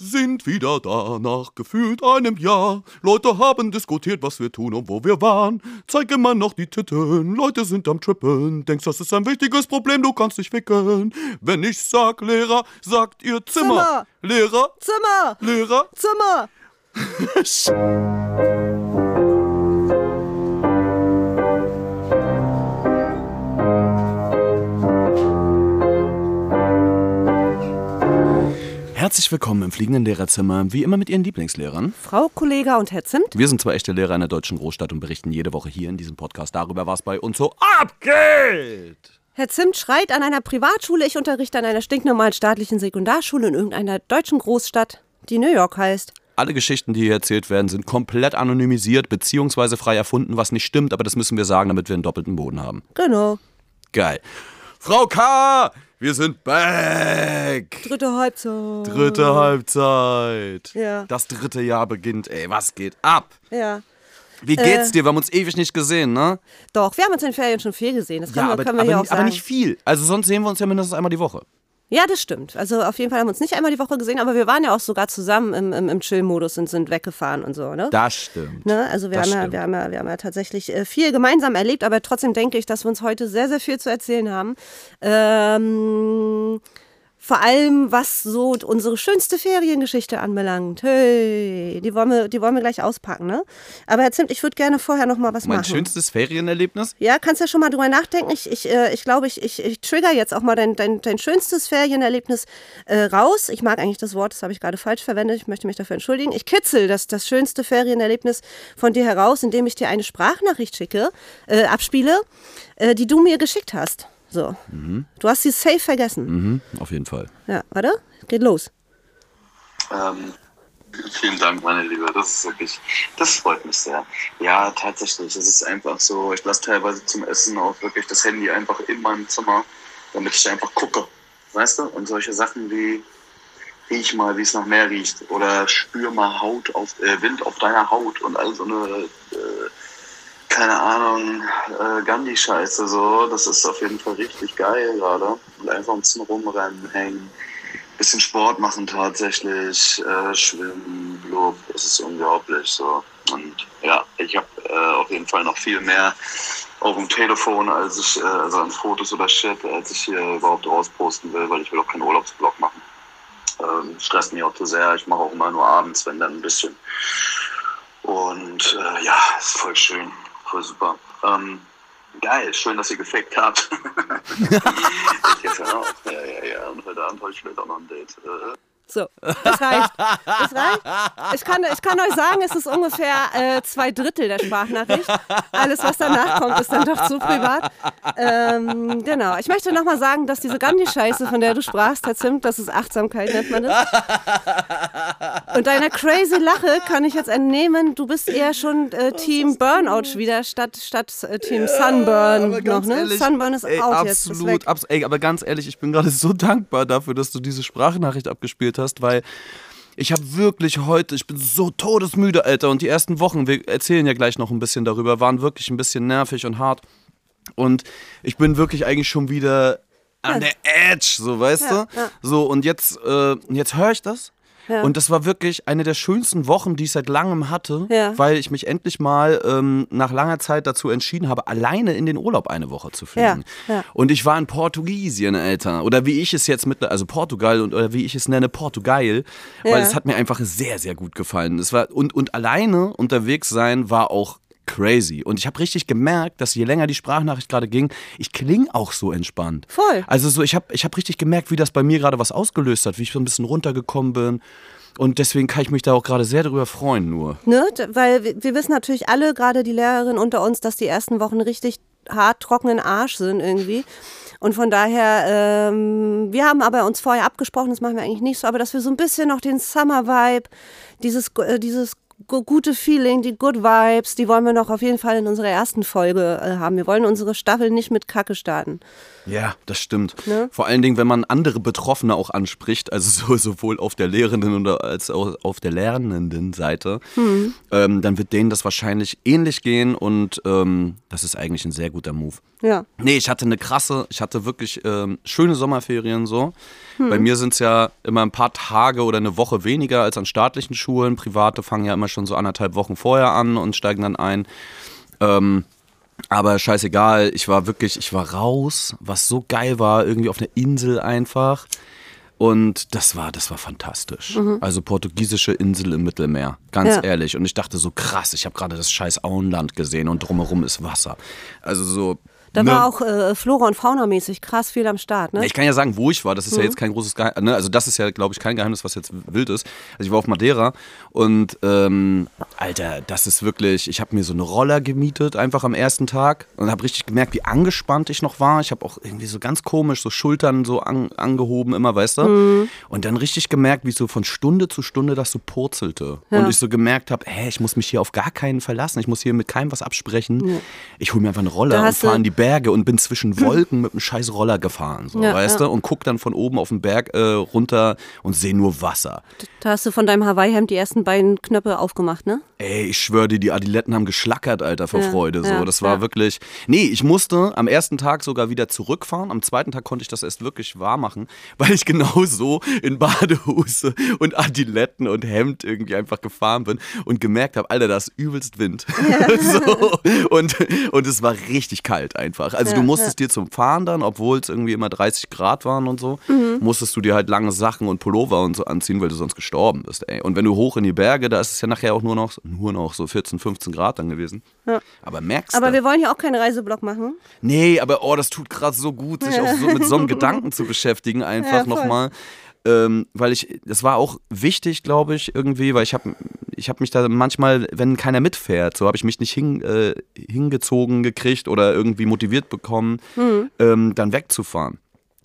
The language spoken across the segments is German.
sind wieder da nach gefühlt einem Jahr. Leute haben diskutiert, was wir tun und wo wir waren. Zeig immer noch die Titten, Leute sind am Trippeln. Denkst, das ist ein wichtiges Problem, du kannst dich wickeln. Wenn ich sag Lehrer, sagt ihr Zimmer. Zimmer. Lehrer, Zimmer! Lehrer. Zimmer! Herzlich willkommen im fliegenden Lehrerzimmer, wie immer mit Ihren Lieblingslehrern. Frau Kollega und Herr Zimt? Wir sind zwei echte Lehrer in der deutschen Großstadt und berichten jede Woche hier in diesem Podcast darüber, was bei uns so abgeht. Herr Zimt schreit an einer Privatschule, ich unterrichte an einer stinknormalen staatlichen Sekundarschule in irgendeiner deutschen Großstadt, die New York heißt. Alle Geschichten, die hier erzählt werden, sind komplett anonymisiert bzw. frei erfunden, was nicht stimmt, aber das müssen wir sagen, damit wir einen doppelten Boden haben. Genau. Geil. Frau K., wir sind back. Dritte Halbzeit. Dritte Halbzeit. Ja. Das dritte Jahr beginnt, ey, was geht ab? Ja. Wie geht's Äh. dir? Wir haben uns ewig nicht gesehen, ne? Doch, wir haben uns in den Ferien schon viel gesehen. Das können, Ja, wir, aber, können wir aber, hier auch nicht, aber sagen. nicht viel. Also sonst sehen wir uns ja mindestens einmal die Woche. Ja, das stimmt. Also auf jeden Fall haben wir uns nicht einmal die Woche gesehen, aber wir waren ja auch sogar zusammen im, im, im Chill-Modus und sind weggefahren und so, ne? Das stimmt. Ne? Also wir Das haben, ja, stimmt. wir, haben ja, wir haben ja tatsächlich äh, viel gemeinsam erlebt, aber trotzdem denke ich, dass wir uns heute sehr, sehr viel zu erzählen haben. Ähm, vor allem, was so unsere schönste Feriengeschichte anbelangt. Hey, die wollen wir, die wollen wir gleich auspacken, ne? Aber Herr Zimt, ich würde gerne vorher noch mal was Mein machen. schönstes Ferienerlebnis? Ja, kannst ja schon mal drüber nachdenken. Ich, ich, äh, ich glaube, ich, ich, ich trigger jetzt auch mal dein, dein, dein schönstes Ferienerlebnis äh, raus. Ich mag eigentlich das Wort, das habe ich gerade falsch verwendet. Ich möchte mich dafür entschuldigen. Ich kitzel das, das schönste Ferienerlebnis von dir heraus, indem ich dir eine Sprachnachricht schicke, äh, abspiele, äh, die du mir geschickt hast. So. Du hast sie safe vergessen. Mhm, auf jeden Fall. Ja, warte, geht los. Ähm, vielen Dank, meine Liebe. Das ist wirklich, das freut mich sehr. Ja, tatsächlich. Es ist einfach so, ich lasse teilweise zum Essen auch wirklich das Handy einfach in meinem Zimmer, damit ich einfach gucke. Weißt du? Und solche Sachen wie riech mal, wie es nach Meer riecht. Oder spür mal Haut auf, äh, Wind auf deiner Haut und all so eine, äh, keine Ahnung, äh, Gandhi-Scheiße. So. Das ist auf jeden Fall richtig geil gerade. Und einfach ein bisschen rumrennen, hängen bisschen Sport machen tatsächlich, äh, schwimmen, blub, es ist unglaublich so. Und ja, ich habe äh, auf jeden Fall noch viel mehr auf dem Telefon, als ich, äh, also an Fotos oder Shit, als ich hier überhaupt rausposten will, weil ich will auch keinen Urlaubsblog machen. Ähm, stresst mich auch zu sehr. Ich mache auch immer nur abends, wenn dann ein bisschen. Und äh, ja, ist voll schön, voll super. Ähm, geil, schön, dass ihr gefaked habt. ich jetzt ja auch. Ja, ja, ja. Und heute Abend habe ich vielleicht auch noch ein Date. Äh, So, das reicht. Das reicht. Ich kann, ich kann euch sagen, es ist ungefähr äh, zwei Drittel der Sprachnachricht. Alles, was danach kommt, ist dann doch zu privat. Ähm, genau. Ich möchte nochmal sagen, dass diese Gandhi-Scheiße, von der du sprachst, Herr Zimt, das ist Achtsamkeit, nennt man das. Und deiner crazy Lache kann ich jetzt entnehmen, du bist eher schon äh, Team Burnout wieder statt, statt äh, Team Sunburn noch, ne? Sunburn ist ey, out jetzt. Ist absolut, abs ey, aber ganz ehrlich, ich bin gerade so dankbar dafür, dass du diese Sprachnachricht abgespielt hast, weil ich habe wirklich heute, ich bin so todesmüde, Alter. Und die ersten Wochen, wir erzählen ja gleich noch ein bisschen darüber, waren wirklich ein bisschen nervig und hart. Und ich bin wirklich eigentlich schon wieder an der Edge, so weißt Ja, du? ja. So, und jetzt, äh, jetzt höre ich das. Ja. Und das war wirklich eine der schönsten Wochen, die ich seit langem hatte, Ja. weil ich mich endlich mal ähm, nach langer Zeit dazu entschieden habe, alleine in den Urlaub eine Woche zu fliegen. Ja. Und ich war in Portugiesien, Alter. Oder wie ich es jetzt mit, also Portugal und oder wie ich es nenne, Portugal. Weil es hat mir einfach sehr, sehr gut gefallen. Es war, und, und alleine unterwegs sein war auch crazy. Und ich habe richtig gemerkt, dass je länger die Sprachnachricht gerade ging, ich klinge auch so entspannt. Voll. Also so, ich habe ich hab richtig gemerkt, wie das bei mir gerade was ausgelöst hat, wie ich so ein bisschen runtergekommen bin. Und deswegen kann ich mich da auch gerade sehr darüber freuen, nur. Ne? Weil wir, wissen natürlich alle, gerade die Lehrerinnen unter uns, dass die ersten Wochen richtig hart trockenen Arsch sind irgendwie. Und von daher, ähm, wir haben aber uns vorher abgesprochen, das machen wir eigentlich nicht so, aber dass wir so ein bisschen noch den Summer-Vibe, dieses, äh, dieses gute Feeling, die Good Vibes, die wollen wir noch auf jeden Fall in unserer ersten Folge äh, haben. Wir wollen unsere Staffel nicht mit Kacke starten. Ja, das stimmt. Ne? Vor allen Dingen, wenn man andere Betroffene auch anspricht, also so, sowohl auf der Lehrenden oder als auch auf der lernenden Seite, Hm. ähm, dann wird denen das wahrscheinlich ähnlich gehen und ähm, das ist eigentlich ein sehr guter Move. Ja. Nee, ich hatte eine krasse, ich hatte wirklich ähm, schöne Sommerferien so. Bei Hm. mir sind es ja immer ein paar Tage oder eine Woche weniger als an staatlichen Schulen. Private fangen ja immer schon so anderthalb Wochen vorher an und steigen dann ein. Ähm, aber scheißegal, ich war wirklich, ich war raus, was so geil war, irgendwie auf einer Insel einfach. Und das war, das war fantastisch. Also portugiesische Insel im Mittelmeer, ganz Ja. ehrlich. Und ich dachte so krass, ich habe gerade das scheiß Auenland gesehen und drumherum ist Wasser. Also so. Da ne? war auch äh, Flora und Fauna mäßig krass viel am Start, ne? Ich kann ja sagen, wo ich war. Das ist Mhm. ja jetzt kein großes Geheimnis. Ne? Also das ist ja, glaube ich, kein Geheimnis, was jetzt wild ist. Also ich war auf Madeira und ähm, Alter, das ist wirklich. Ich habe mir so eine Roller gemietet einfach am ersten Tag und habe richtig gemerkt, wie angespannt ich noch war. Ich habe auch irgendwie so ganz komisch so Schultern so an, angehoben immer, weißt du. Mhm. Und dann richtig gemerkt, wie so von Stunde zu Stunde das so purzelte Ja. und ich so gemerkt habe, hä, ich muss mich hier auf gar keinen verlassen. Ich muss hier mit keinem was absprechen. Ich hole mir einfach eine Roller und fahre in die Berge und bin zwischen Wolken mit einem scheiß Roller gefahren, so, Ja, weißt ja. du? Und guck dann von oben auf den Berg äh, runter und sehe nur Wasser. Da hast du von deinem Hawaii-Hemd die ersten beiden Knöpfe aufgemacht, ne? Ey, ich schwöre dir, die Adiletten haben geschlackert, Alter, vor Ja, Freude. So. das war wirklich. Nee, ich musste am ersten Tag sogar wieder zurückfahren. Am zweiten Tag konnte ich das erst wirklich wahr machen, weil ich genauso in Badehose und Adiletten und Hemd irgendwie einfach gefahren bin und gemerkt habe, Alter, da ist übelst Wind. so. und, und es war richtig kalt einfach. Also du Ja, musstest dir zum Fahren dann, obwohl es irgendwie immer 30 Grad waren und so, Mhm. musstest du dir halt lange Sachen und Pullover und so anziehen, weil du sonst gestorben bist, ey. Und wenn du hoch in die Berge, da ist es ja nachher auch nur noch, nur noch so 14, 15 Grad dann gewesen. Ja. Aber merkst Aber du? wir wollen hier auch keinen Reiseblock machen. Nee, aber oh, das tut gerade so gut, sich auch so mit so einem Gedanken zu beschäftigen, einfach Ja, nochmal. Ähm, weil ich, das war auch wichtig, glaube ich, irgendwie, weil ich habe ich hab mich da manchmal, wenn keiner mitfährt, so habe ich mich nicht hin, äh, hingezogen gekriegt oder irgendwie motiviert bekommen, ähm, dann wegzufahren.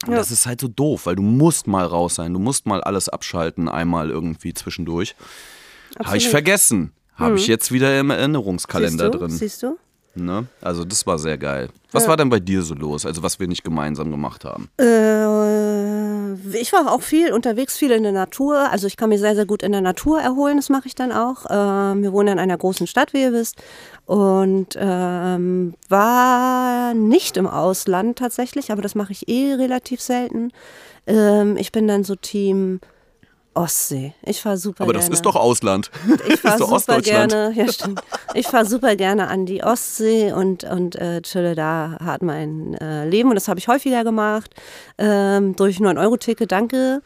Und Hm. Ja. das ist halt so doof, weil du musst mal raus sein, du musst mal alles abschalten, einmal irgendwie zwischendurch. Habe ich. Hm. vergessen. Habe ich jetzt wieder im Erinnerungskalender Siehst drin. Siehst du? Ne? Also das war sehr geil. Was Ja. war denn bei dir so los? Also was wir nicht gemeinsam gemacht haben? Äh, ich war auch viel unterwegs, viel in der Natur. Also ich kann mich sehr, sehr gut in der Natur erholen. Das mache ich dann auch. Ähm, wir wohnen in einer großen Stadt, wie ihr wisst. Und ähm, war nicht im Ausland tatsächlich, aber das mache ich eh relativ selten. Ähm, ich bin dann so Team Ostsee. Ich fahre super Aber gerne. das ist doch Ausland. Ich fahre super gerne, ja stimmt. Ich fahre super gerne an die Ostsee und, und äh, chille da hart mein äh, Leben. Und das habe ich häufiger gemacht. Ähm, durch 9-Euro-Ticket, danke.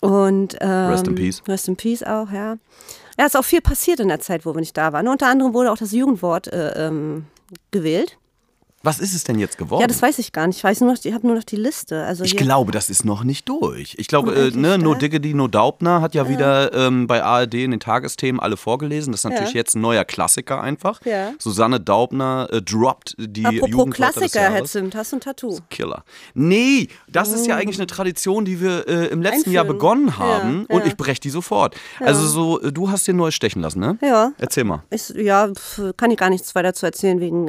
Und, ähm, Rest in peace. Rest in Peace auch, ja. Ja, ist auch viel passiert in der Zeit, wo wir nicht da waren. Unter anderem wurde auch das Jugendwort äh, ähm, gewählt. Was ist es denn jetzt geworden? Ja, das weiß ich gar nicht. Ich weiß nur noch, ich habe nur noch die Liste. Also ich glaube, das ist noch nicht durch. Ich glaube, äh, ne, No. Diggity, No Daubner hat ja, wieder ähm, bei ARD in den Tagesthemen alle vorgelesen. Das ist natürlich Ja. jetzt ein neuer Klassiker einfach. Ja. Susanne Daubner äh, droppt die Apropos Klassiker, Herr. Zimt, hast du ein Tattoo? Killer. Nee, das ist ja eigentlich eine Tradition, die wir äh, im letzten Jahr Einführen. begonnen haben Ja, und ja. ich breche die sofort. Also so, äh, du hast dir neu stechen lassen, ne? Ja. Erzähl mal. Ich, ja, kann ich gar nichts weiter zu erzählen wegen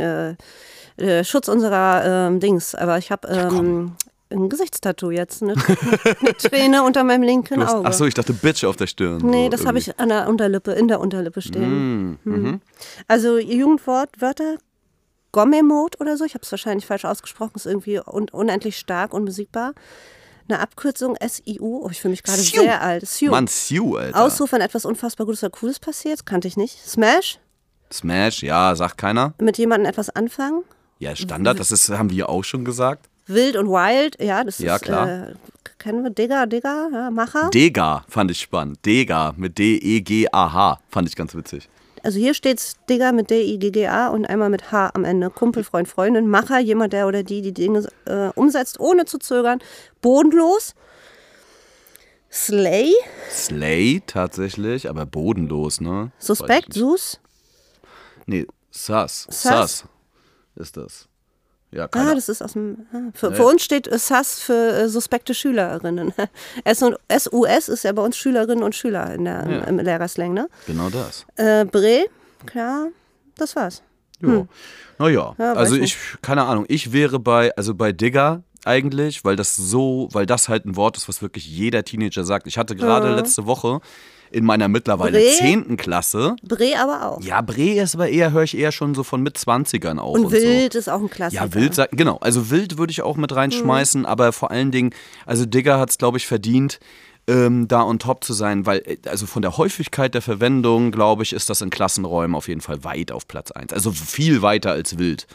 äh, Schutz unserer ähm, Dings. Aber ich habe ähm, ein Gesichtstattoo jetzt, ne? eine Träne unter meinem linken hast, Auge. ach so, ich dachte Bitch auf der Stirn. nee, so das habe ich an der Unterlippe, in der Unterlippe stehen. Mm, mhm. Also Jugendwort, Wörter, Gommemode oder so, ich habe es wahrscheinlich falsch ausgesprochen, ist irgendwie un unendlich stark, unbesiegbar. Eine Abkürzung SIU, oh, ich fühle mich gerade Siu. sehr alt. Siu. Mann, Sue, Alter. Ausruf, wenn etwas unfassbar Gutes oder Cooles passiert, kannte ich nicht. Smash, Smash, ja, sagt keiner. mit jemandem etwas anfangen. Ja, Standard, das ist, haben wir auch schon gesagt. Wild und Wild, ja, das Ja, ist, klar. Äh, kennen wir, Digger, Digger, ja, Macher. Dega fand ich spannend. Dega mit D-E-G-A-H fand ich ganz witzig. also hier steht's Digger mit D-I-G-G-A und einmal mit H am Ende. Kumpel, Freund, Freundin, Macher, jemand, der oder die die Dinge äh, umsetzt, ohne zu zögern. Bodenlos. Slay, Slay tatsächlich, aber bodenlos, ne? Suspekt. Sus. Nee, Sus. Sus? Ist das. Ja, Ah, das ist aus dem. Ah, für, für uns steht SAS für äh, suspekte Schülerinnen. S und SUS ist ja bei uns Schülerinnen und Schüler in der, Ja. im Lehrerslang, ne? Genau das. Äh, Bre, klar, das war's. Ja. Naja, Ja, also ich, nicht. keine Ahnung, ich wäre bei, also bei Digger eigentlich, weil das so, weil das halt ein Wort ist, was wirklich jeder Teenager sagt. Ich hatte gerade letzte Woche in meiner mittlerweile Bre? 10. Klasse, Bre aber auch. ja, Bre ist aber eher, höre ich eher schon so von mit 20ern auch. und Und, Wild so. ist auch ein Klassiker. Ja, Wild, genau. Also Wild würde ich auch mit reinschmeißen, aber vor allen Dingen, also Digger hat es, glaube ich, verdient, ähm, da on top zu sein, weil, äh, also von der Häufigkeit der Verwendung, glaube ich, ist das in Klassenräumen auf jeden Fall weit auf Platz 1. Also viel weiter als Wild.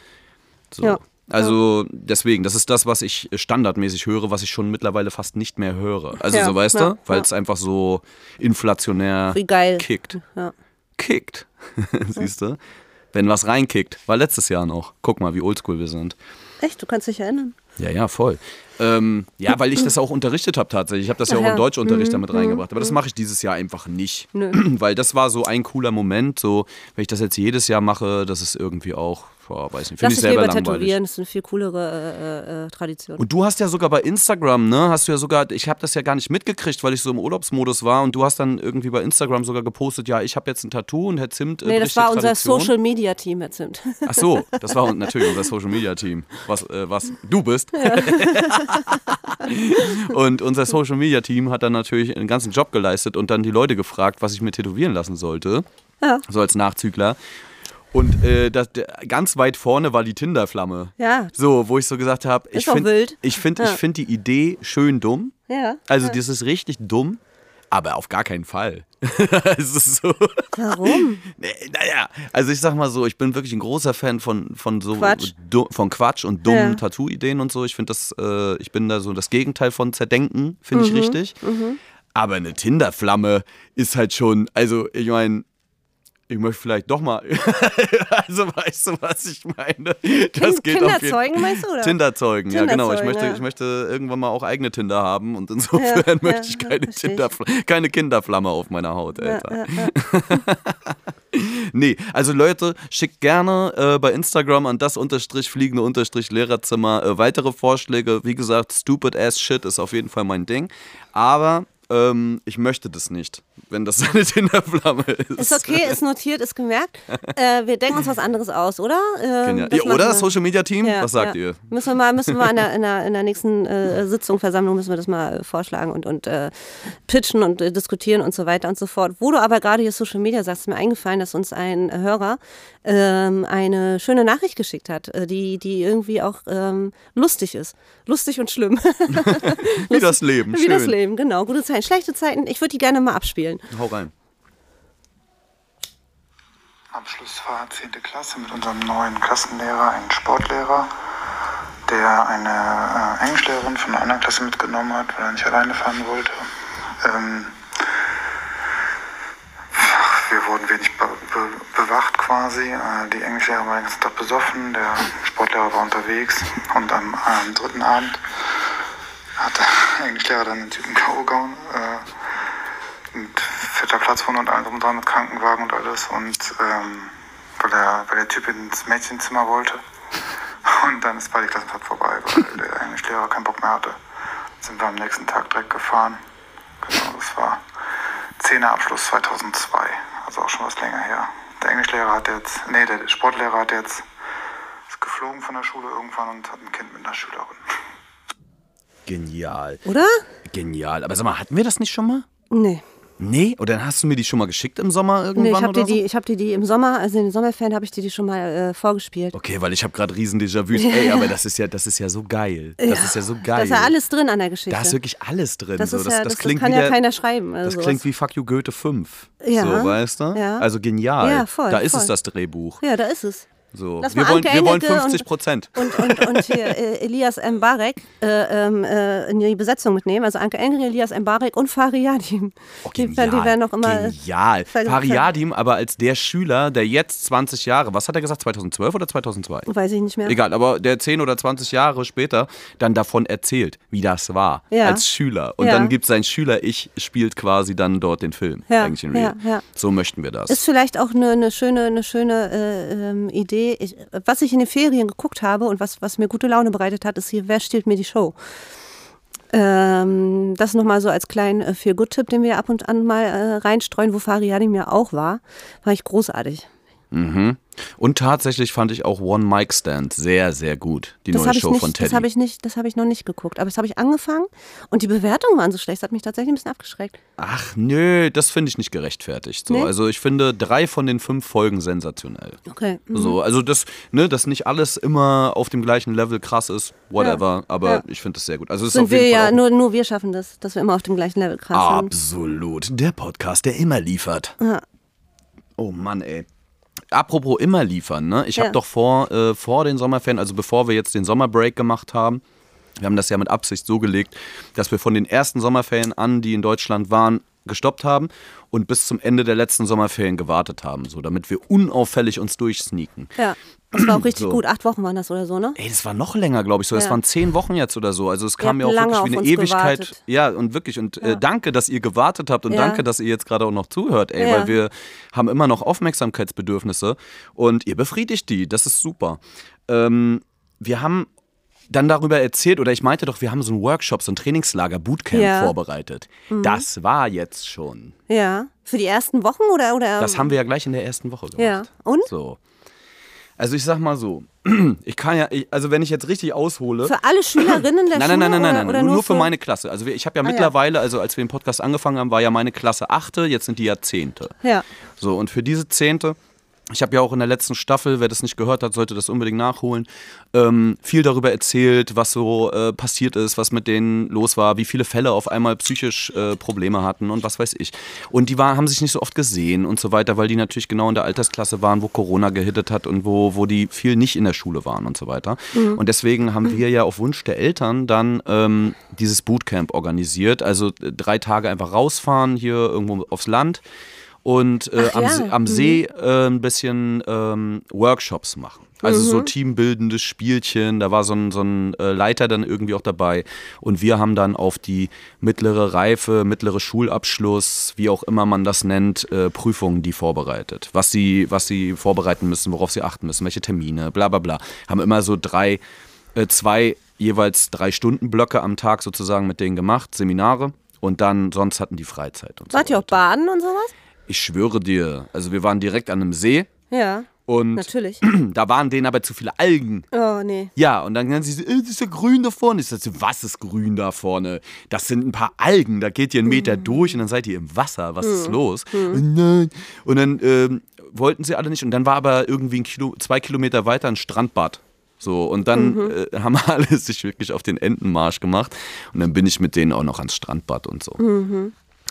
So. Ja. Also deswegen, das ist das, was ich standardmäßig höre, was ich schon mittlerweile fast nicht mehr höre. Also Ja, so weißt ja, du, weil ja. es einfach so inflationär Wie geil. kickt. Ja. Kickt. Siehst du? Wenn was reinkickt. War letztes Jahr noch. Guck mal, wie oldschool wir sind. Echt, du kannst dich erinnern. Ja, ja, voll. Ähm, ja, weil ich das auch unterrichtet habe tatsächlich. Ich habe das ja auch ja. im Deutschunterricht damit reingebracht. Aber das mache ich dieses Jahr einfach nicht. Nö. Weil das war so ein cooler Moment. So, wenn ich das jetzt jedes Jahr mache, das ist irgendwie auch, boah, weiß nicht, finde ich selber lieber langweilig. tätowieren, das ist eine viel coolere äh, äh, Tradition. Und du hast ja sogar bei Instagram, ne, hast du ja sogar, ich habe das ja gar nicht mitgekriegt, weil ich so im Urlaubsmodus war und du hast dann irgendwie bei Instagram sogar gepostet, ja, ich habe jetzt ein Tattoo und Herr Zimt äh, nee, das war unser Tradition. Social Media Team, Herr Zimt. Ach so, das war natürlich unser Social Media Team, was, äh, was du bist. und unser Social Media Team hat dann natürlich einen ganzen Job geleistet und dann die Leute gefragt, was ich mir tätowieren lassen sollte. Ja. So als Nachzügler. Und äh, das, ganz weit vorne war die Tinderflamme. Ja. So, wo ich so gesagt habe, ich finde ich find, ich Ja. find die Idee schön dumm. Ja. Also das ist richtig dumm, aber auf gar keinen Fall. ist so. Warum? Nee, naja, also ich sag mal so, ich bin wirklich ein großer Fan von, von so Quatsch. du- von Quatsch und dummen Ja. Tattoo-Ideen und so. Ich finde das, äh, ich bin da so das Gegenteil von Zerdenken, finde Mhm. ich richtig. Aber eine Tinderflamme ist halt schon, also ich meine, ich möchte vielleicht doch mal, also weißt du, was ich meine? Das Kind- geht Kinderzeugen meinst du, oder? Tinderzeugen, ja genau. Ich möchte, ja. ich möchte irgendwann mal auch eigene Tinder haben und insofern Ja, möchte ich keine. Tinderfl- keine Kinderflamme auf meiner Haut, Alter. Nee, also Leute, schickt gerne äh, bei Instagram an das unterstrich fliegende unterstrich Lehrerzimmer äh, weitere Vorschläge. Wie gesagt, stupid ass shit ist auf jeden Fall mein Ding. Aber ähm, ich möchte das nicht, wenn das eine Tinderflamme ist. Ist okay, ist notiert, ist gemerkt. Äh, wir denken uns was anderes aus, oder? Ähm, Genial. das Ja, oder wir. Social Media Team? Ja, Was sagt ja. ihr? Müssen wir mal, müssen wir in, der, in, der, in der nächsten äh, Sitzung, Versammlung, müssen wir das mal äh, vorschlagen und, und äh, pitchen und äh, diskutieren und so weiter und so fort. Wo du aber gerade hier Social Media sagst, ist mir eingefallen, dass uns ein Hörer ähm, eine schöne Nachricht geschickt hat, äh, die, die irgendwie auch ähm, lustig ist. Lustig und schlimm. Wie das Leben. Wie Schön. das Leben, genau. Gute Zeiten, schlechte Zeiten. Ich würde die gerne mal abspielen. Hau rein. Abschlussfahrt 10. Klasse mit unserem neuen Klassenlehrer, einen Sportlehrer, der eine äh, Englischlehrerin von einer anderen Klasse mitgenommen hat, weil er nicht alleine fahren wollte. Ähm, wir wurden wenig be be bewacht quasi. Äh, die Englischlehrerin war den ganzen Tag besoffen, der Sportlehrer war unterwegs und am, am dritten Abend hat der Englischlehrer dann den Typen K.O. gehauen. Äh, mit fetter Platzwunde und allem drum und dran mit Krankenwagen und alles und ähm, weil, der, weil der Typ ins Mädchenzimmer wollte und dann ist bald die Klassenfahrt vorbei, weil der Englischlehrer keinen Bock mehr hatte. Sind wir am nächsten Tag direkt gefahren. Genau, das war 10. Abschluss 2002, also auch schon was länger her. Der Englischlehrer hat jetzt, nee, der Sportlehrer hat jetzt ist geflogen von der Schule irgendwann und hat ein Kind mit einer Schülerin. Genial. Oder? Genial. Aber sag mal, hatten wir das nicht schon mal? Nee. Nee? Oder dann hast du mir die schon mal geschickt im Sommer irgendwann Nee, ich habe oder dir, die, so? ich hab dir die im Sommer, also in den Sommerferien habe ich dir die schon mal äh, vorgespielt. Okay, weil ich habe gerade riesen Déjà-vus. Ey, aber das ist ja, das ist ja so geil. Das ist ja so geil. Da ist ja alles drin an der Geschichte. Da ist wirklich alles drin. das, so. das, ja, das, das, klingt kann wie ja keiner schreiben. Also Das sowas. klingt wie Fuck You Goethe 5. Ja. So, weißt du? Ja. Also genial. Ja, voll, da ist voll. es das Drehbuch. Ja, da ist es. So. Lass Wir wollen, Anke wir wollen Engelke 50 Prozent. Und, und, und hier äh, Elias Mbarek äh, ähm, äh, in die Besetzung mitnehmen. Also Anke Engelke, Elias Mbarek und Fariadim. Oh, die, die werden noch immer. Genial. Fariadim aber als der Schüler, der jetzt 20 Jahre, was hat er gesagt, 2012 oder 2002? Weiß ich nicht mehr. Egal, aber der 10 oder 20 Jahre später dann davon erzählt, wie das war Ja. als Schüler. Und Ja. dann gibt sein Schüler-Ich, spielt quasi dann dort den Film. Ja, Eigentlich in Real. So möchten wir das. Ist vielleicht auch eine, eine schöne, eine schöne äh, ähm, Idee Idee. Ich, was ich in den Ferien geguckt habe und was, was mir gute Laune bereitet hat, ist hier, wer stiehlt mir die Show? Ähm, das nochmal so als kleinen äh, Feel-Good-Tipp, den wir ab und an mal äh, reinstreuen, wo Fariadim ja auch war. War ich großartig. Mhm. Und tatsächlich fand ich auch One Mic Stand sehr, sehr gut. Die Das neue habe Show nicht- von Teddy. das hab ich, nicht- das hab ich noch nicht geguckt. Aber das habe ich angefangen und die Bewertungen waren so schlecht. Das hat mich tatsächlich ein bisschen abgeschreckt. Ach nö, das finde ich nicht gerechtfertigt. So. Nee? Also ich finde drei von den fünf Folgen sensationell. Okay. mhm. So, also das, ne, dass nicht alles immer auf dem gleichen Level krass ist, whatever, aber Ja. ich finde das sehr gut. Also es Sind wir ja, nur, nur wir schaffen das, dass wir immer auf dem gleichen Level krass sind. absolut der Podcast, der immer liefert. Oh Mann, ey. Apropos immer liefern, ne? Ich Ja. habe doch vor, äh, vor den Sommerferien, also bevor wir jetzt den Sommerbreak gemacht haben, wir haben das ja mit Absicht so gelegt, dass wir von den ersten Sommerferien an, die in Deutschland waren, gestoppt haben und bis zum Ende der letzten Sommerferien gewartet haben, so damit wir unauffällig uns durchsneaken. Ja, das war auch richtig So. gut. Acht Wochen waren das oder so, ne? Ey, das war noch länger, glaube ich. So, das Ja. waren zehn Wochen jetzt oder so. Also es kam mir auch wirklich wie eine Ewigkeit. gewartet. Ja, und wirklich. Und äh, danke, dass ihr gewartet habt und Ja. danke, dass ihr jetzt gerade auch noch zuhört, ey, Ja. weil wir haben immer noch Aufmerksamkeitsbedürfnisse und ihr befriedigt die. Das ist super. Ähm, wir haben dann darüber erzählt, oder ich meinte doch, wir haben so ein Workshop, so ein Trainingslager, Bootcamp Ja. Mhm. vorbereitet. Das war jetzt schon. Ja. Für die ersten Wochen oder? oder Das haben wir ja gleich in der ersten Woche gemacht. Ja. Und? So. Also ich sag mal so, ich kann ja, ich, also wenn ich jetzt richtig aushole. Für alle Schülerinnen der Nein, Schule? nein, nein, nein, oder, nein, oder nein, nur, nur für meine Klasse. Also ich habe ja Ah, ja. mittlerweile, also als wir den Podcast angefangen haben, war ja meine Klasse achte, jetzt sind die ja zehnte. Ja. So, und für diese zehnte, ich habe ja auch in der letzten Staffel, wer das nicht gehört hat, sollte das unbedingt nachholen, ähm, viel darüber erzählt, was so äh, passiert ist, was mit denen los war, wie viele Fälle auf einmal psychisch äh, Probleme hatten und was weiß ich. Und die waren, haben sich nicht so oft gesehen und so weiter, weil die natürlich genau in der Altersklasse waren, wo Corona gehittet hat und wo, wo die viel nicht in der Schule waren und so weiter. Und deswegen haben wir ja auf Wunsch der Eltern dann ähm, dieses Bootcamp organisiert. Also äh, drei Tage einfach rausfahren hier irgendwo aufs Land und äh, Ach am, ja, See, am mhm. See äh, ein bisschen ähm, Workshops machen. Also so Mhm. teambildendes Spielchen, da war so ein, so ein äh, Leiter dann irgendwie auch dabei und wir haben dann auf die mittlere Reife, mittlere Schulabschluss, wie auch immer man das nennt, äh, Prüfungen die vorbereitet. Was sie, was sie vorbereiten müssen, worauf sie achten müssen, welche Termine, bla bla bla. Haben immer so drei, äh, zwei jeweils drei Stunden Blöcke am Tag sozusagen mit denen gemacht, Seminare und dann sonst hatten die Freizeit und so Wart ihr auch baden und sowas? Ich schwöre dir, also wir waren direkt an einem See Ja. und Natürlich. da waren denen aber zu viele Algen. Oh, nee. Ja, und dann nennen sie so, äh, das ist ja grün da vorne. Ich sage, was ist grün da vorne? Das sind ein paar Algen, da geht ihr einen Meter Mhm. durch und dann seid ihr im Wasser. Was ist los? Und nein. Und dann ähm, wollten sie alle nicht. Und dann war aber irgendwie ein Kilo, zwei Kilometer weiter ein Strandbad. So, und dann Mhm. äh, haben alle sich wirklich auf den Entenmarsch gemacht. Und dann bin ich mit denen auch noch ans Strandbad und so.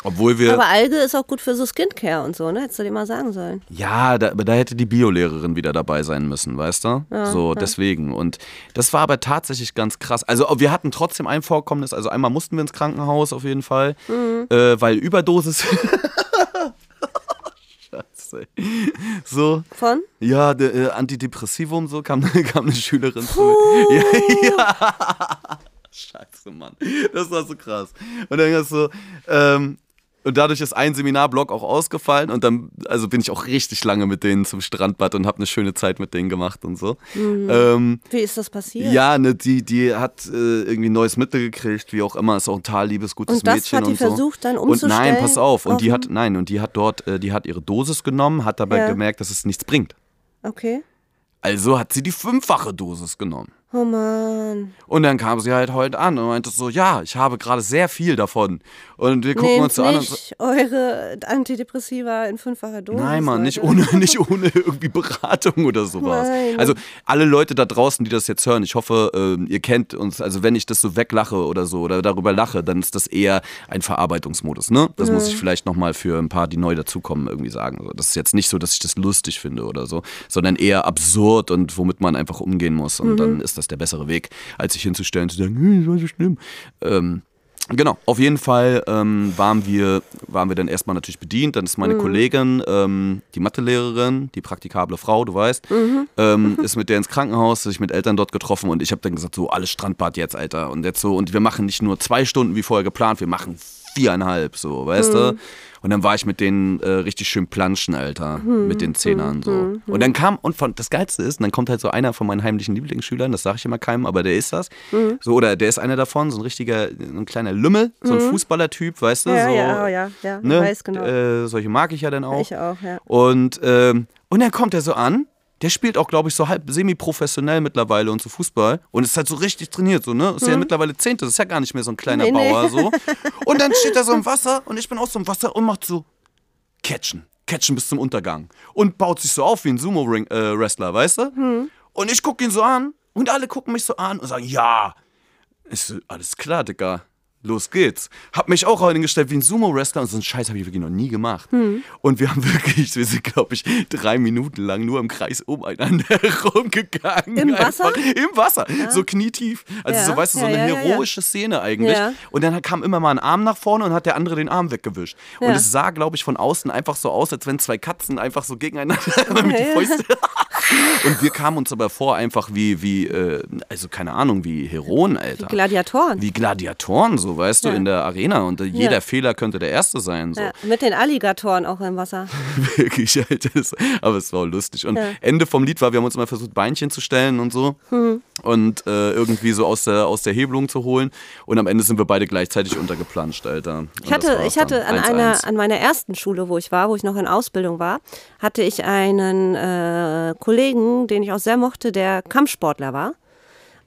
Obwohl wir. Mhm. Aber Alge ist auch gut für so Skincare und so, ne? Hättest du dir mal sagen sollen. Ja, da, aber da hätte die Biolehrerin wieder dabei sein müssen, weißt du? so, deswegen. Und das war aber tatsächlich ganz krass. Also wir hatten trotzdem ein Vorkommnis, also einmal mussten wir ins Krankenhaus auf jeden Fall, äh, weil Überdosis. Scheiße. So, Von? ja, der, äh, Antidepressivum, so kam, kam eine Schülerin zu mir. Ja, ja. Scheiße, Mann. Das war so krass. Und dann ist so, ähm, und dadurch ist ein Seminarblock auch ausgefallen und dann, also bin ich auch richtig lange mit denen zum Strandbad und habe eine schöne Zeit mit denen gemacht und so. Ähm, Wie ist das passiert? ja, ne, die, die hat äh, irgendwie ein neues Mittel gekriegt, wie auch immer, ist auch ein total liebes, gutes Und das Mädchen hat die und so. versucht dann Und nein, umzustellen pass auf, und die hat, nein, und die hat dort, äh, die hat ihre Dosis genommen, hat dabei Ja. gemerkt, dass es nichts bringt. Okay. Also hat sie die fünffache Dosis genommen. Oh Mann. Und dann kam sie halt heute an und meinte so, ja, ich habe gerade sehr viel davon. Und wir gucken Nehmt uns so an und so, nicht eure Antidepressiva in fünffacher Dosis. Nein, Mann, nicht ohne, nicht ohne irgendwie Beratung oder sowas. Nein. Also alle Leute da draußen, die das jetzt hören, ich hoffe, ähm, ihr kennt uns, also wenn ich das so weglache oder so oder darüber lache, dann ist das eher ein Verarbeitungsmodus, ne? Das muss ich vielleicht nochmal für ein paar, die neu dazukommen, irgendwie sagen. Das ist jetzt nicht so, dass ich das lustig finde oder so, sondern eher absurd und womit man einfach umgehen muss. Und dann ist das der bessere Weg, als sich hinzustellen und zu sagen, hm, das war so schlimm. Ähm, Genau, auf jeden Fall ähm, waren, wir, waren wir dann erstmal natürlich bedient. Dann ist meine Kollegin, ähm, die Mathelehrerin, die praktikable Frau, du weißt, ähm, ist mit der ins Krankenhaus, sich mit Eltern dort getroffen und ich habe dann gesagt, so alles Strandbad jetzt, Alter. Und jetzt so, und wir machen nicht nur zwei Stunden wie vorher geplant, wir machen viereinhalb, so, weißt du? Und dann war ich mit denen äh, richtig schön planschen, Alter. Hm, mit den Zehnern so. Und dann kam, und von, das Geilste ist, und dann kommt halt so einer von meinen heimlichen Lieblingsschülern, das sage ich immer keinem, aber der ist das. Hm. So, oder der ist einer davon, so ein richtiger, ein kleiner Lümmel, so ein Fußballertyp, weißt du? Ja, so, ja, oh ja, ja, ich ne? weiß genau. Äh, solche mag ich ja dann auch. Ich auch, ja. Und, ähm, und dann kommt er so an. Der spielt auch, glaube ich, so halb semi-professionell mittlerweile und so Fußball. Und ist halt so richtig trainiert, so, ne? Ist ja mittlerweile Zehnte, das ist ja gar nicht mehr so ein kleiner Mhm. Nee, nee. Bauer, so. Und dann steht er so im Wasser und ich bin auch so im Wasser und macht so Catchen. Catchen bis zum Untergang. Und baut sich so auf wie ein Sumo-Wrestler, weißt du? Mhm. Und ich gucke ihn so an und alle gucken mich so an und sagen, ja. Ich so, alles klar, Digga. Los geht's. Hab mich auch hingestellt wie ein Sumo-Wrestler und so einen Scheiß habe ich wirklich noch nie gemacht. Hm. Und wir haben wirklich, wir sind, glaube ich, drei Minuten lang nur im Kreis umeinander herumgegangen. Im Wasser? Einfach Im Wasser. So knietief. Also Ja. so, weißt du, so Ja, eine ja, ja, ja. heroische Szene eigentlich. Ja. Und dann kam immer mal ein Arm nach vorne und hat der andere den Arm weggewischt. Und Ja. es sah, glaube ich, von außen einfach so aus, als wenn zwei Katzen einfach so gegeneinander mit die Ja. Fäuste. und wir kamen uns aber vor einfach wie, wie äh, also keine Ahnung, wie Heroen, Alter. Gladiatoren. Wie Gladiatoren, so weißt du, Ja. in der Arena. Und jeder Ja. Fehler könnte der erste sein. So. Ja, mit den Alligatoren auch im Wasser. Wirklich, Alter. Aber es war auch lustig. Und. Ende vom Lied war, wir haben uns immer versucht, Beinchen zu stellen und so. Hm. Und äh, irgendwie so aus der, aus der Hebelung zu holen. Und am Ende sind wir beide gleichzeitig untergeplanscht, Alter. Und Ich hatte, ich hatte an, 1-1. einer, an meiner ersten Schule, wo ich war, wo ich noch in Ausbildung war, hatte ich einen äh, Kollegen, den ich auch sehr mochte, der Kampfsportler war.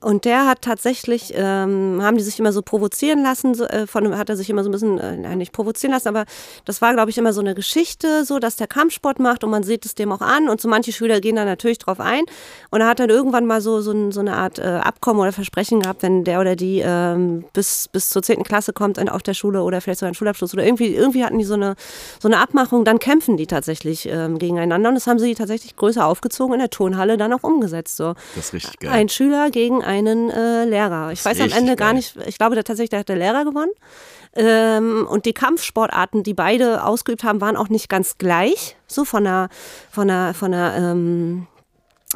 Und der hat tatsächlich, ähm, haben die sich immer so provozieren lassen, so, äh, von, hat er sich immer so ein bisschen, äh, nein, nicht provozieren lassen, aber das war, glaube ich, immer so eine Geschichte, so, dass der Kampfsport macht und man sieht es dem auch an und so manche Schüler gehen da natürlich drauf ein. Und er hat dann irgendwann mal so, so, so eine Art äh, Abkommen oder Versprechen gehabt, wenn der oder die ähm, bis, bis zur 10. Klasse kommt auf der Schule oder vielleicht sogar einen Schulabschluss oder irgendwie, irgendwie hatten die so eine, so eine Abmachung, dann kämpfen die tatsächlich ähm, gegeneinander und das haben sie tatsächlich größer aufgezogen in der Turnhalle dann auch umgesetzt. So. Das ist richtig geil. Ein Schüler gegen einen äh, Lehrer. Ich weiß am Ende gar nicht, ich glaube der, tatsächlich der hat der Lehrer gewonnen. Ähm, und die Kampfsportarten, die beide ausgeübt haben, waren auch nicht ganz gleich. So von der, von der, von der, ähm,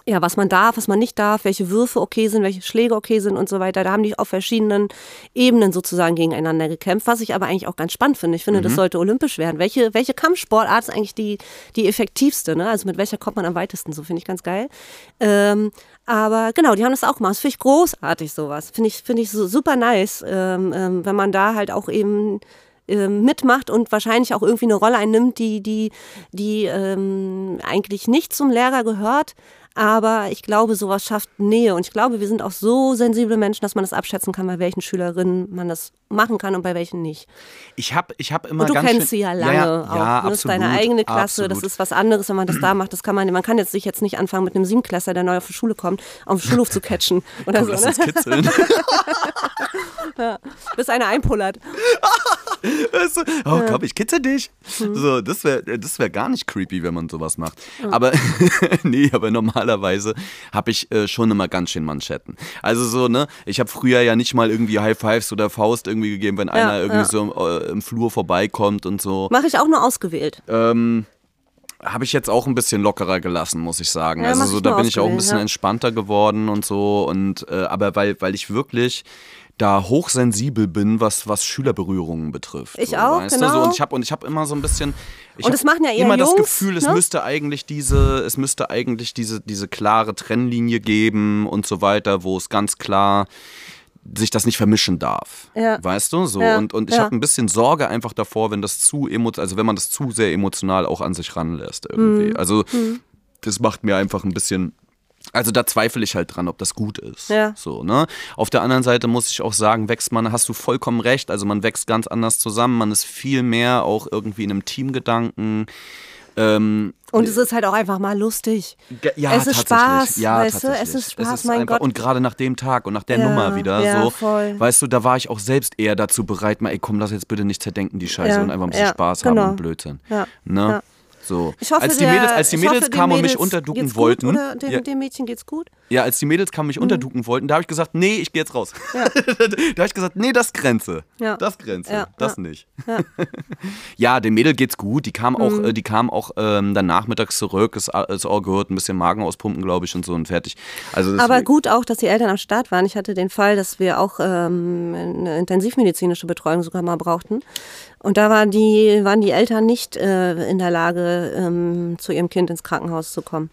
ja, was man darf, was man nicht darf, welche Würfe okay sind, welche Schläge okay sind und so weiter. Da haben die auf verschiedenen Ebenen sozusagen gegeneinander gekämpft, was ich aber eigentlich auch ganz spannend finde. Ich finde, das sollte olympisch werden. Welche, welche Kampfsportart ist eigentlich die, die effektivste? Ne? Also mit welcher kommt man am weitesten? So finde ich ganz geil. Ähm, aber genau, die haben das auch gemacht. Das finde ich großartig, sowas. Finde ich, finde ich so super nice, ähm, ähm, wenn man da halt auch eben ähm, mitmacht und wahrscheinlich auch irgendwie eine Rolle einnimmt, die, die, die ähm, eigentlich nicht zum Lehrer gehört. Aber ich glaube, sowas schafft Nähe. Und ich glaube, wir sind auch so sensible Menschen, dass man das abschätzen kann, bei welchen Schülerinnen man das machen kann und bei welchen nicht. Ich habe ich hab immer Und du ganz kennst schön, sie ja lange ja, auch. Ja, ne? Das ist absolut, deine eigene Klasse. Absolut. Das ist was anderes, wenn man das da macht. Das kann man, man kann jetzt sich jetzt nicht anfangen, mit einem Siebenklässler, der neu auf die Schule kommt, auf den Schulhof zu catchen. Oder Komm, so, ne? kitzeln. Bis einer einpullert. Oh, komm, ich kitzel dich. Mhm. So, das wäre das wär gar nicht creepy, wenn man sowas macht. Aber nee, aber normalerweise habe ich äh, schon immer ganz schön Manschetten. Also so, ne, ich habe früher ja nicht mal irgendwie High Fives oder Faust irgendwie gegeben, wenn einer irgendwie ja. so im, äh, im Flur vorbeikommt und so. Mache ich auch nur ausgewählt. Ähm, habe ich jetzt auch ein bisschen lockerer gelassen, muss ich sagen. Ja, also so, da bin ich auch ein bisschen ja. entspannter geworden und so. Und äh, aber weil, weil ich wirklich da hochsensibel bin, was, was Schülerberührungen betrifft. Ich so, auch, weißt Du? genau. So, und ich habe und ich habe immer so ein bisschen. Ich Und hab das machen ja eher immer das Jungs, Gefühl, es ne? müsste eigentlich diese, es müsste eigentlich diese, diese klare Trennlinie geben und so weiter, wo es ganz klar sich das nicht vermischen darf. Ja. Weißt du? So. Ja, Und, und ich ja. habe ein bisschen Sorge einfach davor, wenn das zu emotional, also wenn man das zu sehr emotional auch an sich ranlässt irgendwie. Mhm. Also das macht mir einfach ein bisschen. Also da zweifle ich halt dran, ob das gut ist. Ja. So, ne? Auf der anderen Seite muss ich auch sagen, wächst man, hast du vollkommen recht. Also man wächst ganz anders zusammen, man ist viel mehr auch irgendwie in einem Teamgedanken. Ähm, Und es ist halt auch einfach mal lustig. Ja, es ist. Spaß, ja, weißt du? Es ist Spaß, mein einfach, Gott. Und gerade nach dem Tag und nach der Ja, Nummer wieder ja, so, voll. weißt du, da war ich auch selbst eher dazu bereit, mal, ey, komm, lass jetzt bitte nicht zerdenken die Scheiße Ja, und einfach ein bisschen Spaß genau. haben und Blödsinn. Ja, Ne? So. Ich hoffe, als die Mädels, als die hoffe, Mädels den kamen und mich unterducken wollten. Gut, oder dem, ja, dem Mädchen geht's gut? Ja, als die Mädels kamen, Mhm. mich unterduken wollten, da habe ich gesagt, nee, ich gehe jetzt raus. da habe ich gesagt, nee, das Grenze. Ja. Das Grenze. Ja, das ja. nicht. Ja. dem Mädel geht's gut. Die kam auch, Mhm. äh, die kam auch ähm, dann nachmittags zurück, ist, a- ist all gehört, ein bisschen Magen auspumpen, glaube ich, und so und fertig. Also Aber gut auch, dass die Eltern am Start waren. Ich hatte den Fall, dass wir auch ähm, eine intensivmedizinische Betreuung sogar mal brauchten. Und da waren die, waren die Eltern nicht äh, in der Lage, ähm, zu ihrem Kind ins Krankenhaus zu kommen.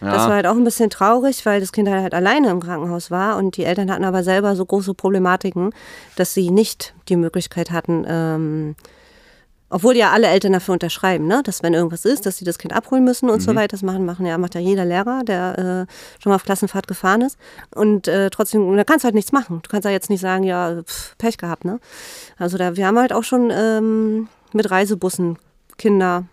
Das war halt auch ein bisschen traurig, weil das Kind halt alleine im Krankenhaus war und die Eltern hatten aber selber so große Problematiken, dass sie nicht die Möglichkeit hatten, ähm, obwohl ja alle Eltern dafür unterschreiben, ne? dass wenn irgendwas ist, dass sie das Kind abholen müssen und so weiter. Das machen, machen ja, macht ja jeder Lehrer, der äh, schon mal auf Klassenfahrt gefahren ist. Und äh, trotzdem, da kannst du halt nichts machen. Du kannst ja jetzt nicht sagen, ja, pff, Pech gehabt, ne? Also da, wir haben halt auch schon ähm, mit Reisebussen Kinder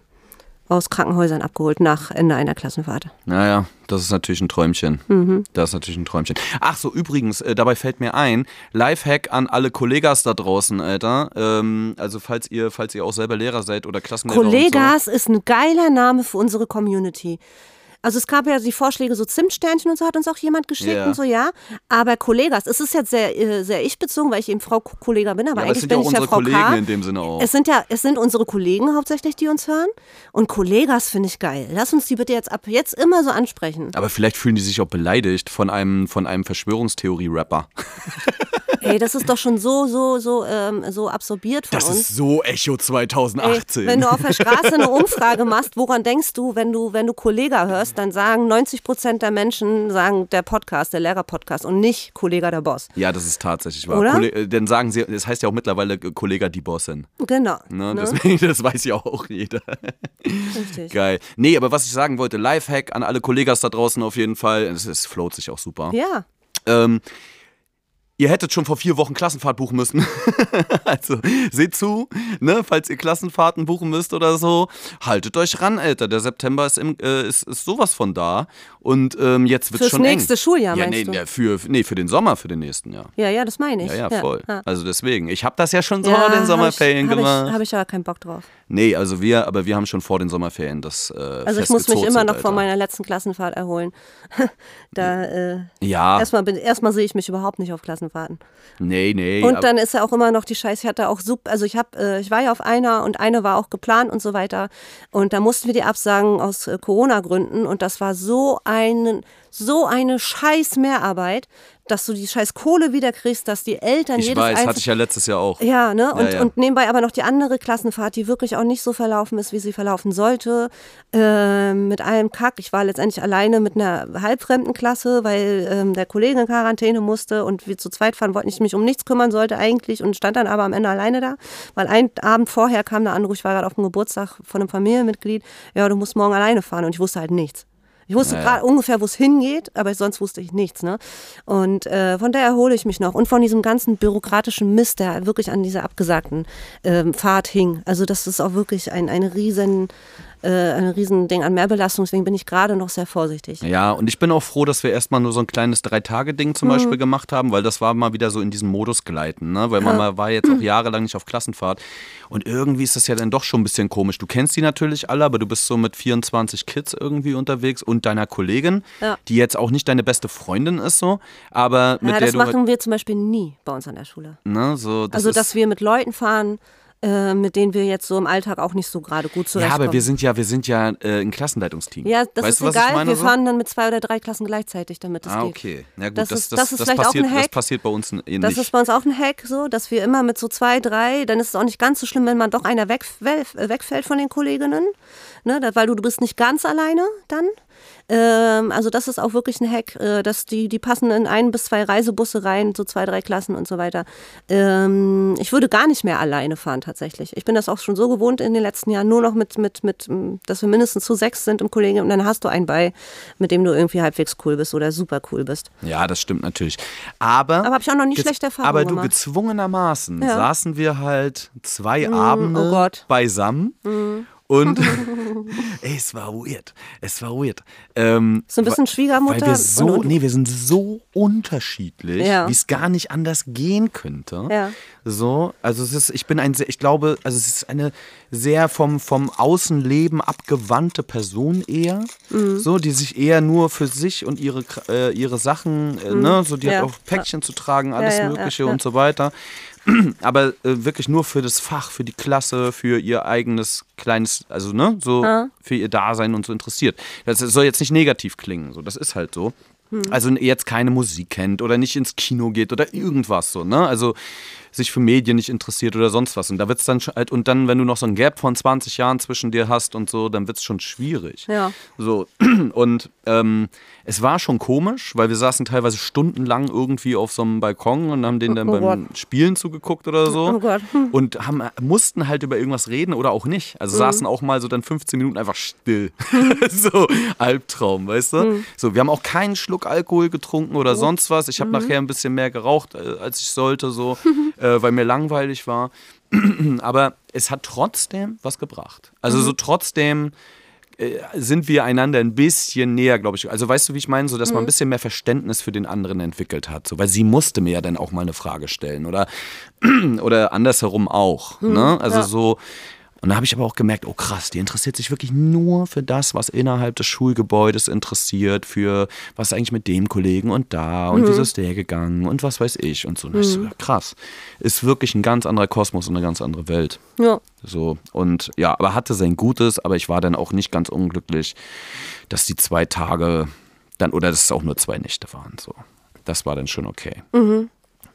aus Krankenhäusern abgeholt nach Ende einer Klassenfahrt. Naja, das ist natürlich ein Träumchen. Mhm. Das ist natürlich ein Träumchen. Ach so, übrigens, äh, dabei fällt mir ein, Lifehack an alle Kollegas da draußen, Alter. Ähm, also falls ihr, falls ihr auch selber Lehrer seid oder Klassenlehrer und so. Kollegas ist ein geiler Name für unsere Community. Also es gab ja die Vorschläge, so Zimtsternchen und so hat uns auch jemand geschickt Ja. und so, ja. Aber Kollegas, es ist jetzt sehr, äh, sehr ich-bezogen, weil ich eben Frau Kollega bin, aber Ja, aber es eigentlich sind ja bin auch ich ja unsere Frau Kollegen K. in dem Sinne auch. Es sind ja, es sind unsere Kollegen hauptsächlich, die uns hören. Und Kollegas finde ich geil. Lass uns die bitte jetzt ab jetzt immer so ansprechen. Aber vielleicht fühlen die sich auch beleidigt von einem, von einem Verschwörungstheorie-Rapper. Ey, das ist doch schon so, so, so, ähm, so absorbiert von Das uns. ist so Echo Ey, 2018. wenn du auf der Straße eine Umfrage machst, woran denkst du, wenn du, wenn du Kollega hörst, dann sagen 90 Prozent der Menschen, sagen der Podcast, der Lehrer-Podcast und nicht Kollega der Boss. ja, das ist tatsächlich wahr. Oder? Kolle- äh, Denn sagen sie, das heißt ja auch mittlerweile äh, Kollega die Bossin. Genau. Ne? ne? Deswegen, das weiß ja auch jeder. Richtig. Geil. Nee, aber was ich sagen wollte, Lifehack an alle Kollegas da draußen auf jeden Fall. Es, es float sich auch super. Ja. Ähm, ihr hättet schon vor vier Wochen Klassenfahrt buchen müssen. also seht zu, ne, falls ihr Klassenfahrten buchen müsst oder so. Haltet euch ran, Alter. Der September ist, im, äh, ist, ist sowas von da. Und ähm, jetzt wird Fürs schon nächste eng. Schuljahr, ja, meinst nee, du? für, nee, für den Sommer, für den nächsten Jahr. Ja, ja, das meine ich. Ja, ja, voll. Ja. Also deswegen. Ich habe das ja schon so Ja, in den hab Sommerferien ich, hab gemacht. Ich, habe ich aber keinen Bock drauf. Nee, also wir, aber wir haben schon vor den Sommerferien das äh, Also ich muss mich immer noch Alter. von meiner letzten Klassenfahrt erholen. da äh, Ja, erstmal, bin- erstmal sehe ich mich überhaupt nicht auf Klassenfahrten. nee, nee. Und dann ist ja auch immer noch die Scheiße, ich hatte auch super, also ich habe, äh, ich war ja auf einer und eine war auch geplant und so weiter. Und da mussten wir die absagen aus äh, Corona-Gründen und das war so ein, so eine scheiß Mehrarbeit, dass du die scheiß Kohle wieder kriegst, dass die Eltern ich jedes weiß, einzelne hatte ich ja letztes Jahr auch. ja, ne? Und, ja. und nebenbei aber noch die andere Klassenfahrt, die wirklich auch nicht so verlaufen ist, wie sie verlaufen sollte. Ähm, mit allem Kack. Ich war letztendlich alleine mit einer halbfremden Klasse, weil ähm, der Kollege in Quarantäne musste und wir zu zweit fahren wollten, ich mich um nichts kümmern sollte eigentlich und stand dann aber am Ende alleine da. Weil ein Abend vorher kam der Anruf, ich war gerade auf dem Geburtstag von einem Familienmitglied, ja, du musst morgen alleine fahren und ich wusste halt nichts. Ich wusste gerade ungefähr, wo es hingeht, aber sonst wusste ich nichts. Ne? Und äh, von daher erhole ich mich noch. Und von diesem ganzen bürokratischen Mist, der wirklich an dieser abgesagten ähm, Fahrt hing. Also das ist auch wirklich ein, ein riesen, äh, ein riesen Ding an Mehrbelastung. Deswegen bin ich gerade noch sehr vorsichtig. Ja, und ich bin auch froh, dass wir erstmal nur so ein kleines Drei-Tage-Ding Mhm. zum Beispiel gemacht haben, weil das war mal wieder so in diesem Modus gleiten, ne? Weil man mal war jetzt auch jahrelang nicht auf Klassenfahrt. Und irgendwie ist das ja dann doch schon ein bisschen komisch. Du kennst die natürlich alle, aber du bist so mit 24 Kids irgendwie unterwegs und deiner Kollegin, Ja. die jetzt auch nicht deine beste Freundin ist, so, aber mit ja, der das du halt, machen wir zum Beispiel nie bei uns an der Schule. ne, so, das also, dass wir mit Leuten fahren, äh, mit denen wir jetzt so im Alltag auch nicht so gerade gut ja, zurechtkommen. aber wir sind ja, wir sind ja äh, ein Klassenleitungsteam. ja, das weißt ist du, egal. meine? wir so? fahren dann mit zwei oder drei Klassen gleichzeitig, damit es Ah, geht. okay. Ja gut, Das das, ist- das, das ist das, vielleicht auch passiert, ein das Hack. passiert bei uns eh Das ist bei uns auch ein Hack, so, dass wir immer mit so zwei, drei, dann ist es auch nicht ganz so schlimm, wenn man doch einer weg, wegfällt von den Kolleginnen, ne, weil du, du bist nicht ganz alleine dann. Ähm, also das ist auch wirklich ein Hack, äh, dass die, die passen in ein bis zwei Reisebusse rein, so zwei, drei Klassen und so weiter. Ähm, ich würde gar nicht mehr alleine fahren tatsächlich. Ich bin das auch schon so gewohnt in den letzten Jahren, nur noch mit, mit, mit, dass wir mindestens zu sechs sind im Kollegen und dann hast du einen bei, mit dem du irgendwie halbwegs cool bist oder super cool bist. Ja, das stimmt natürlich. Aber, Aber hab ich auch noch nie schlechte Erfahrungen Aber du gemacht. gezwungenermaßen Ja. saßen wir halt zwei Abende oh beisammen. Und Ey, es war weird. Es war weird. Ähm, So ein bisschen Schwiegermutter Weil wir so, nee, wir sind so unterschiedlich, Ja. wie es gar nicht anders gehen könnte. Ja. So, also es ist, ich bin ein sehr, ich glaube, also es ist eine sehr vom, vom Außenleben abgewandte Person eher, Mhm. so, die sich eher nur für sich und ihre, äh, ihre Sachen, äh, ne, so die Mhm. Ja. hat auch Päckchen zu tragen, alles Mögliche und so weiter. Aber äh, wirklich nur für das Fach, für die Klasse, für ihr eigenes kleines, also ne, so Ja. für ihr Dasein und so interessiert. Das soll jetzt nicht negativ klingen, so, das ist halt so. Also jetzt keine Musik kennt oder nicht ins Kino geht oder irgendwas so, ne? Also sich für Medien nicht interessiert oder sonst was. Und da wird's dann halt, und dann, wenn du noch so ein Gap von 20 Jahren zwischen dir hast und so, dann wird's schon schwierig. Ja. So, und ähm, es war schon komisch, weil wir saßen teilweise stundenlang irgendwie auf so einem Balkon und haben denen dann Oh beim Spielen zugeguckt oder so. Oh Gott. Hm. Und haben, mussten halt über irgendwas reden oder auch nicht. Mhm. Also saßen auch mal so dann 15 Minuten einfach still. so, Albtraum, weißt du? Mhm. So, wir haben auch keinen Schluck Alkohol getrunken Oh. oder sonst was. Ich habe Mhm. nachher ein bisschen mehr geraucht, äh, als ich sollte, so, äh, weil mir langweilig war. Aber es hat trotzdem was gebracht. Also Mhm. so trotzdem äh, sind wir einander ein bisschen näher, glaube ich. Also weißt du, wie ich meine? So, dass Mhm. man ein bisschen mehr Verständnis für den anderen entwickelt hat. So, weil sie musste mir ja dann auch mal eine Frage stellen oder, oder andersherum auch. ne? Also Mhm. ja. so. Und da habe ich aber auch gemerkt, oh krass, die interessiert sich wirklich nur für das, was innerhalb des Schulgebäudes interessiert, für was ist eigentlich mit dem Kollegen und da und Mhm. wieso ist der gegangen und was weiß ich und so. Und ich so, ja, krass. Ist wirklich ein ganz anderer Kosmos und eine ganz andere Welt. Ja. So, und ja, aber hatte sein Gutes, aber ich war dann auch nicht ganz unglücklich, dass die zwei Tage dann, oder dass es auch nur zwei Nächte waren. So. Das war dann schon okay.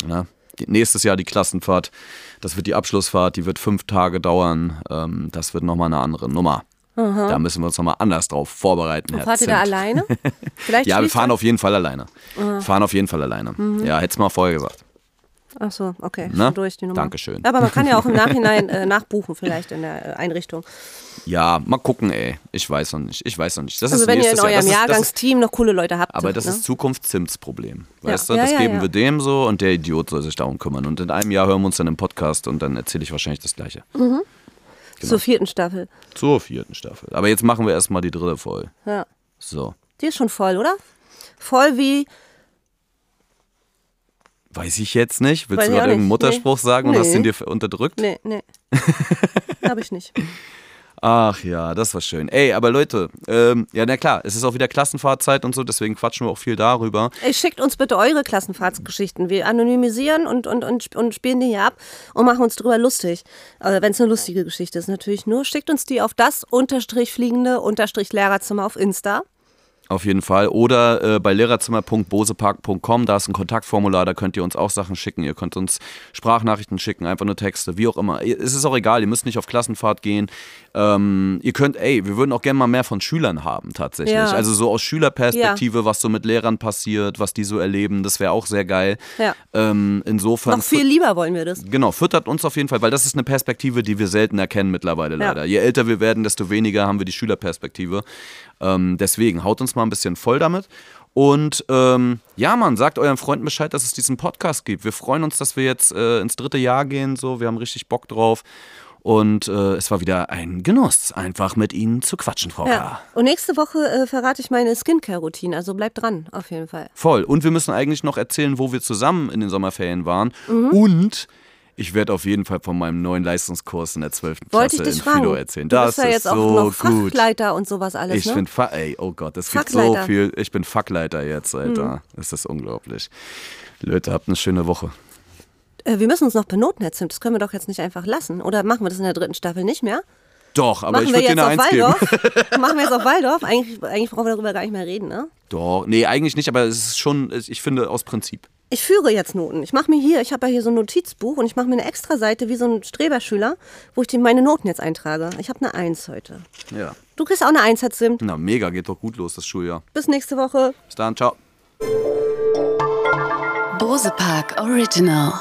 Ja, die, nächstes Jahr die Klassenfahrt, das wird die Abschlussfahrt, die wird fünf Tage dauern. Ähm, das wird nochmal eine andere Nummer. Da müssen wir uns nochmal anders drauf vorbereiten. Herr Fahrt ihr da alleine? Vielleicht Ja, wir fahren auf jeden Fall alleine. Fahren auf jeden Fall alleine. Ja, hättest mal vorher gesagt. Ach so, okay. Ne? Schon durch die Nummer. Dankeschön. Aber man kann ja auch im Nachhinein äh, nachbuchen, vielleicht in der äh, Einrichtung. Ja, mal gucken, ey. Ich weiß noch nicht. Ich weiß noch nicht. Das Also ist wenn ihr in Jahr. eurem ist, Jahrgangsteam noch coole Leute habt. Aber das ne? ist Zukunft Zims Problem. Weißt Ja. du, das ja, geben ja. wir dem so und der Idiot soll sich darum kümmern. Und in einem Jahr hören wir uns dann im Podcast und dann erzähle ich wahrscheinlich das Gleiche. Mhm. Zur vierten Staffel. Zur vierten Staffel. Aber jetzt machen wir erstmal die dritte voll. Ja. So. Die ist schon voll, oder? Voll wie. Weiß ich jetzt nicht. Willst Weiß du gerade irgendeinen. Mutterspruch Nee. sagen und hast Nee. den dir unterdrückt? Nee, nee. Hab ich nicht. Ach ja, das war schön. Ey, aber Leute, ähm, ja, na klar, es ist auch wieder Klassenfahrtzeit und so, deswegen quatschen wir auch viel darüber. Ey, schickt uns bitte eure Klassenfahrtsgeschichten. Wir anonymisieren und, und, und, und spielen die hier ab und machen uns drüber lustig. Aber wenn es eine lustige Geschichte ist, natürlich nur. Schickt uns die auf das unterstrich fliegende unterstrich Lehrerzimmer auf Insta. Auf jeden Fall. Oder äh, bei lehrerzimmer.bosepark.com, da ist ein Kontaktformular, da könnt ihr uns auch Sachen schicken. Ihr könnt uns Sprachnachrichten schicken, einfach nur Texte, wie auch immer. Es ist auch egal, ihr müsst nicht auf Klassenfahrt gehen. Ähm, ihr könnt, ey, wir würden auch gerne mal mehr von Schülern haben, tatsächlich. Ja. Also so aus Schülerperspektive, was so mit Lehrern passiert, was die so erleben, das wäre auch sehr geil. Ja. Ähm, insofern. Noch viel lieber wollen wir das. Genau, füttert uns auf jeden Fall, weil das ist eine Perspektive, die wir selten erkennen mittlerweile Ja. leider. Je älter wir werden, desto weniger haben wir die Schülerperspektive. Ähm, deswegen, haut uns mal ein bisschen voll damit. Und ähm, ja, Mann, sagt euren Freunden Bescheid, dass es diesen Podcast gibt. Wir freuen uns, dass wir jetzt äh, ins dritte Jahr gehen. So, wir haben richtig Bock drauf. Und äh, es war wieder ein Genuss, einfach mit Ihnen zu quatschen, Frau K. Ja. Und nächste Woche äh, verrate ich meine Skincare-Routine. Also bleibt dran, auf jeden Fall. Voll. Und wir müssen eigentlich noch erzählen, wo wir zusammen in den Sommerferien waren. Mhm. Und ich werde auf jeden Fall von meinem neuen Leistungskurs in der 12. Wollte Klasse in Philo fragen. erzählen. Du Das bist ja ist jetzt auch so noch gut. Fachleiter und sowas alles, Ich ne? bin Fa ey, oh Gott, es gibt so viel. Ich bin Fackleiter jetzt, Alter. Mhm. Das ist unglaublich. Leute, habt eine schöne Woche. Äh, wir müssen uns noch benoten, Herr Zimt. Das können wir doch jetzt nicht einfach lassen. Oder machen wir das in der dritten Staffel nicht mehr? Doch, aber machen ich wir würde dir jetzt eine Eins geben. Waldorf? machen wir jetzt auf Waldorf? Eigentlich, eigentlich brauchen wir darüber gar nicht mehr reden, ne? Doch, nee, eigentlich nicht, aber es ist schon, ich finde, aus Prinzip. Ich führe jetzt Noten. Ich mache mir hier, ich habe ja hier so ein Notizbuch und ich mache mir eine extra Seite wie so ein Streberschüler, wo ich die, meine Noten jetzt eintrage. Ich habe eine Eins heute. Ja. Du kriegst auch eine Eins, Herr Zimt. Na, mega, geht doch gut los, das Schuljahr. Bis nächste Woche. Bis dann, ciao. Bose Park Original.